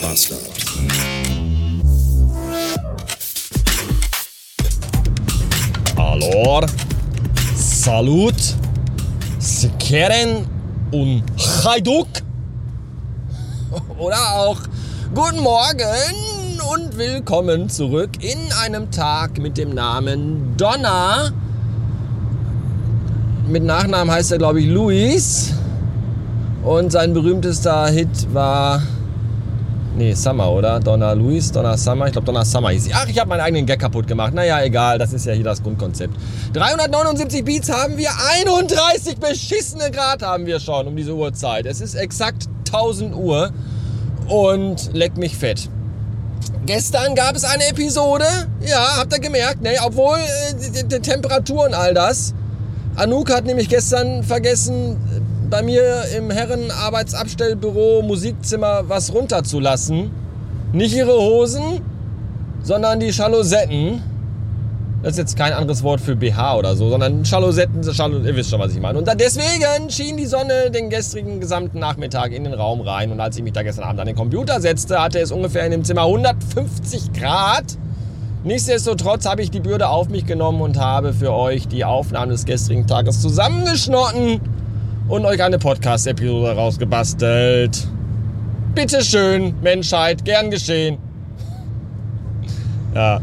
Bastard. Hallo, Salut, Sekeren und Hajduk. Oder auch Guten Morgen und willkommen zurück in einem Tag mit dem Namen Donner. Mit Nachnamen heißt er, glaube ich, Luis. Und sein berühmtester Hit war. Nee, Summer, oder? Donna Luis, Donna Summer. Ich glaube, Donna Summer hieß sie. Ach, ich habe meinen eigenen Gag kaputt gemacht. Naja, egal, das ist ja hier das Grundkonzept. 379 Beats haben wir, 31 beschissene Grad haben wir schon um diese Uhrzeit. Es ist exakt 1000 Uhr und leck mich fett. Gestern gab es eine Episode, ja, habt ihr gemerkt, ne? Obwohl äh, die, die Temperatur und all das. Anouk hat nämlich gestern vergessen, bei mir im Herrenarbeitsabstellbüro Musikzimmer was runterzulassen. Nicht ihre Hosen, sondern die Jalosetten. Das ist jetzt kein anderes Wort für BH oder so, sondern Jalosetten, Jalo, ihr wisst schon, was ich meine. Und deswegen schien die Sonne den gestrigen gesamten Nachmittag in den Raum rein. Und als ich mich da gestern Abend an den Computer setzte, hatte es ungefähr in dem Zimmer 150 Grad. Nichtsdestotrotz habe ich die Bürde auf mich genommen und habe für euch die Aufnahmen des gestrigen Tages zusammengeschnotten und euch eine Podcast-Episode rausgebastelt. Bitteschön, Menschheit, gern geschehen. Ja.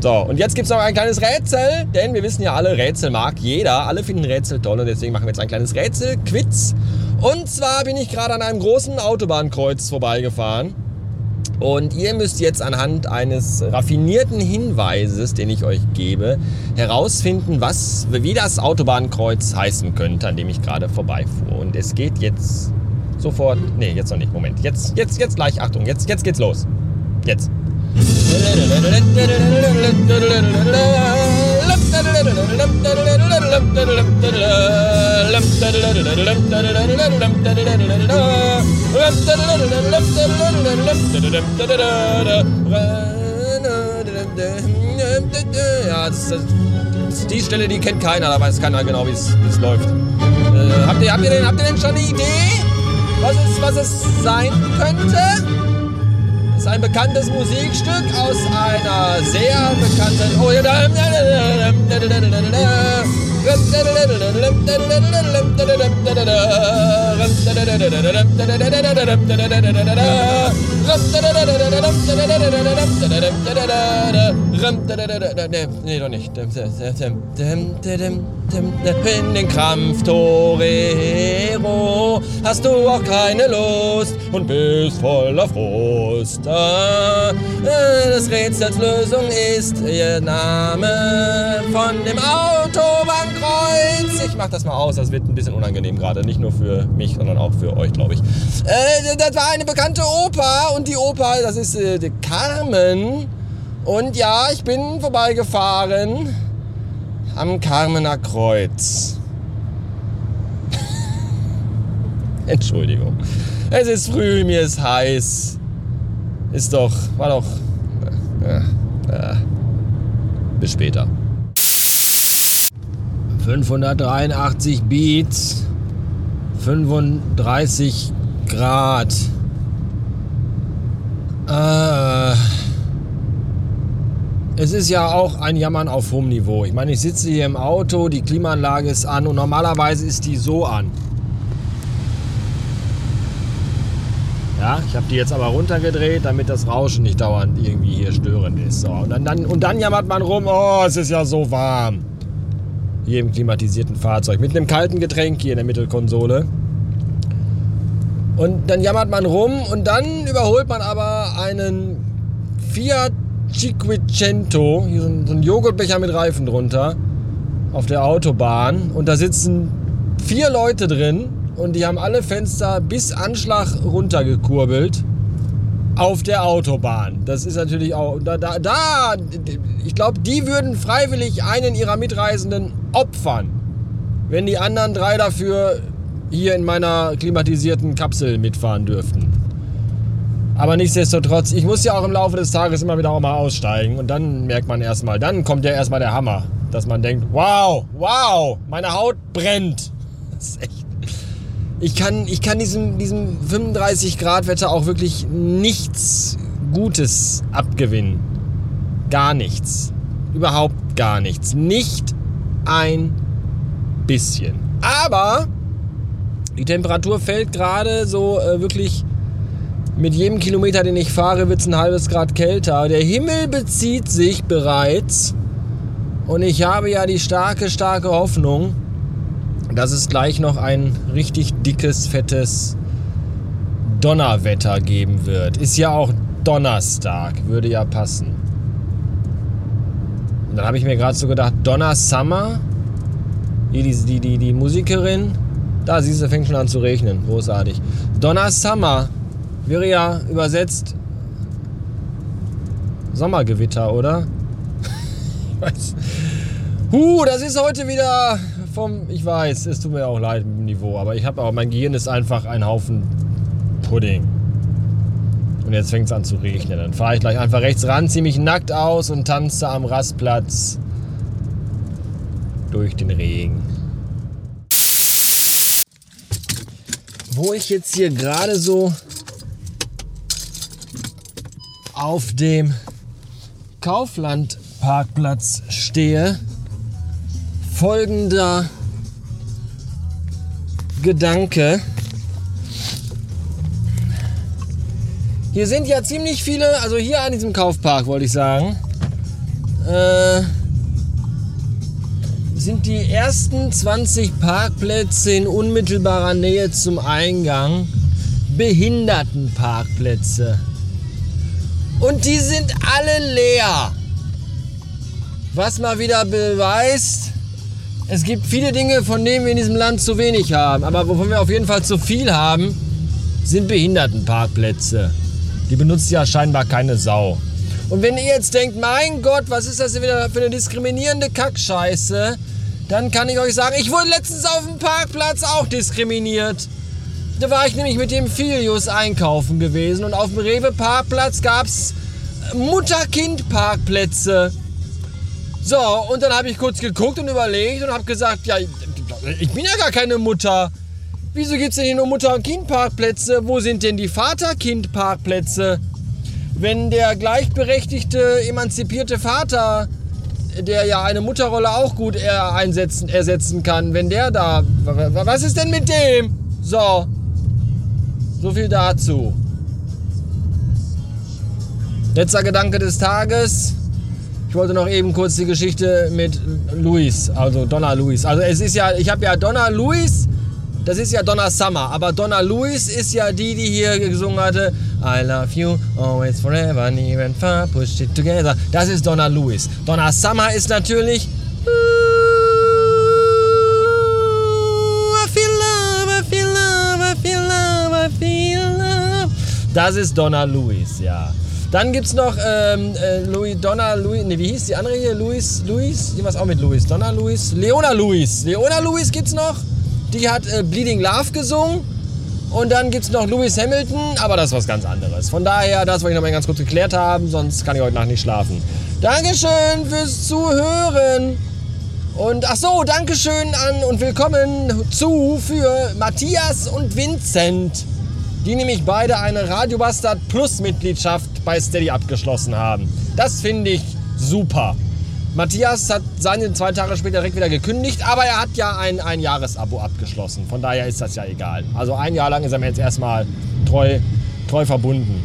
So, und jetzt gibt es noch ein kleines Rätsel, denn wir wissen ja alle, Rätsel mag jeder. Alle finden Rätsel toll und deswegen machen wir jetzt ein kleines Rätsel-Quiz. Und zwar bin ich gerade an einem großen Autobahnkreuz vorbeigefahren. Und ihr müsst jetzt anhand eines raffinierten Hinweises, den ich euch gebe, herausfinden, was, wie das Autobahnkreuz heißen könnte, an dem ich gerade vorbeifuhr. Und es geht jetzt sofort. Nee, jetzt noch nicht. Moment. Jetzt, jetzt, jetzt gleich. Achtung, jetzt, jetzt geht's los. Jetzt. Ja, das ist die Stelle, die kennt keiner, da weiß keiner genau, wie es läuft. Äh, habt, ihr, habt, ihr denn, habt ihr denn schon eine Idee, was es, was es sein könnte? Ist ein bekanntes Musikstück aus einer sehr bekannten. Oh, ja, Nee, doch nicht. In den Krampf, Torero, hast du auch keine Lust und bist voller Frust. Das Rätsels Lösung ist ihr Name von dem Autobahnkreuz. Ich mach das mal aus, das wird ein bisschen unangenehm gerade. Nicht nur für mich, sondern auch für euch, glaube ich. Äh, das war eine bekannte Oper und die Oper, das ist äh, Carmen. Und ja, ich bin vorbeigefahren am Carmener Kreuz. Entschuldigung. Es ist früh, mir ist heiß. Ist doch, war doch. Äh, äh, bis später. 583 Beats, 35 Grad. Äh, es ist ja auch ein Jammern auf hohem Niveau. Ich meine, ich sitze hier im Auto, die Klimaanlage ist an und normalerweise ist die so an. Ja, ich habe die jetzt aber runtergedreht, damit das Rauschen nicht dauernd irgendwie hier störend ist. So, und, dann, dann, und dann jammert man rum, oh, es ist ja so warm. Im klimatisierten Fahrzeug. Mit einem kalten Getränk hier in der Mittelkonsole. Und dann jammert man rum und dann überholt man aber einen Fiat Cinquecento, hier so ein Joghurtbecher mit Reifen drunter, auf der Autobahn. Und da sitzen vier Leute drin und die haben alle Fenster bis Anschlag runtergekurbelt auf der Autobahn. Das ist natürlich auch. Da, da, da ich glaube, die würden freiwillig einen ihrer Mitreisenden opfern, wenn die anderen drei dafür hier in meiner klimatisierten Kapsel mitfahren dürften. Aber nichtsdestotrotz, ich muss ja auch im Laufe des Tages immer wieder auch mal aussteigen und dann merkt man erstmal, dann kommt ja erstmal der Hammer, dass man denkt, wow, wow, meine Haut brennt. Das ist echt ich kann, ich kann diesem, diesem 35 Grad Wetter auch wirklich nichts Gutes abgewinnen. Gar nichts. Überhaupt gar nichts. Nicht ein bisschen. Aber die Temperatur fällt gerade so äh, wirklich mit jedem Kilometer, den ich fahre, wird es ein halbes Grad kälter. Der Himmel bezieht sich bereits. Und ich habe ja die starke, starke Hoffnung, dass es gleich noch ein richtig dickes, fettes Donnerwetter geben wird. Ist ja auch Donnerstag, würde ja passen. Und dann habe ich mir gerade so gedacht, Donner Summer, die, die, die, die Musikerin, da siehst du, fängt schon an zu regnen. Großartig. Donna Summer wäre ja übersetzt Sommergewitter, oder? ich weiß. Huh, das ist heute wieder vom. Ich weiß, es tut mir auch leid mit dem Niveau, aber ich habe auch. Mein Gehirn ist einfach ein Haufen Pudding. Und jetzt fängt es an zu regnen. Dann fahre ich gleich einfach rechts ran, ziehe mich nackt aus und tanze am Rastplatz durch den Regen. Wo ich jetzt hier gerade so auf dem Kaufland-Parkplatz stehe, folgender Gedanke. Hier sind ja ziemlich viele, also hier an diesem Kaufpark wollte ich sagen, äh, sind die ersten 20 Parkplätze in unmittelbarer Nähe zum Eingang Behindertenparkplätze. Und die sind alle leer. Was mal wieder beweist, es gibt viele Dinge, von denen wir in diesem Land zu wenig haben. Aber wovon wir auf jeden Fall zu viel haben, sind Behindertenparkplätze. Die benutzt ja scheinbar keine Sau. Und wenn ihr jetzt denkt, mein Gott, was ist das denn wieder für eine diskriminierende Kackscheiße, dann kann ich euch sagen, ich wurde letztens auf dem Parkplatz auch diskriminiert. Da war ich nämlich mit dem Filius einkaufen gewesen und auf dem Rewe-Parkplatz gab es Mutter-Kind-Parkplätze. So, und dann habe ich kurz geguckt und überlegt und habe gesagt, ja, ich bin ja gar keine Mutter. Wieso gibt es denn hier nur Mutter- und Kind-Parkplätze? Wo sind denn die Vater-Kind-Parkplätze? Wenn der gleichberechtigte, emanzipierte Vater der ja eine Mutterrolle auch gut einsetzen, ersetzen kann, wenn der da. Was ist denn mit dem? So. So viel dazu. Letzter Gedanke des Tages. Ich wollte noch eben kurz die Geschichte mit Luis, also Donna Luis. Also es ist ja, ich habe ja Donna Luis das ist ja Donna Summer, aber Donna Lewis ist ja die, die hier gesungen hatte. I love you, always forever, near and far, push it together. Das ist Donna Lewis. Donna Summer ist natürlich. Das ist Donna Lewis, ja. Dann gibt es noch ähm, äh, Louis, Donna Louis, ne, wie hieß die andere hier? Louis, Louis, die was auch mit Louis. Donna Louis, Leona Louis. Leona Louis gibt's noch. Die hat äh, Bleeding Love gesungen. Und dann gibt es noch Lewis Hamilton, aber das ist was ganz anderes. Von daher, das wollte ich noch mal ganz kurz geklärt haben, sonst kann ich heute Nacht nicht schlafen. Dankeschön fürs Zuhören. Und ach so, Dankeschön an und willkommen zu für Matthias und Vincent, die nämlich beide eine Radio Bastard Plus Mitgliedschaft bei Steady abgeschlossen haben. Das finde ich super. Matthias hat seine zwei Tage später direkt wieder gekündigt, aber er hat ja ein, ein Jahresabo abgeschlossen. Von daher ist das ja egal. Also ein Jahr lang ist er mir jetzt erstmal treu, treu verbunden.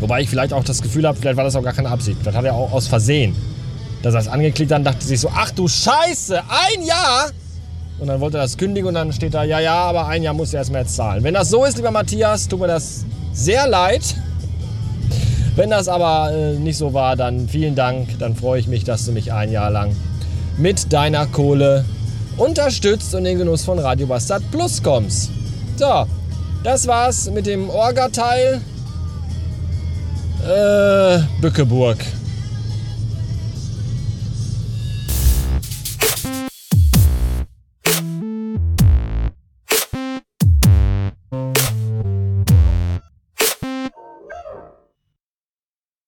Wobei ich vielleicht auch das Gefühl habe, vielleicht war das auch gar keine Absicht. Vielleicht hat er auch aus Versehen, dass er es angeklickt hat dachte sich so, ach du Scheiße, ein Jahr! Und dann wollte er das kündigen und dann steht da, ja, ja, aber ein Jahr muss er erstmal jetzt zahlen. Wenn das so ist, lieber Matthias, tut mir das sehr leid. Wenn das aber äh, nicht so war, dann vielen Dank. Dann freue ich mich, dass du mich ein Jahr lang mit deiner Kohle unterstützt und in den Genuss von Radio Bastard Plus kommst. So, das war's mit dem Orga-Teil. Äh, Bückeburg.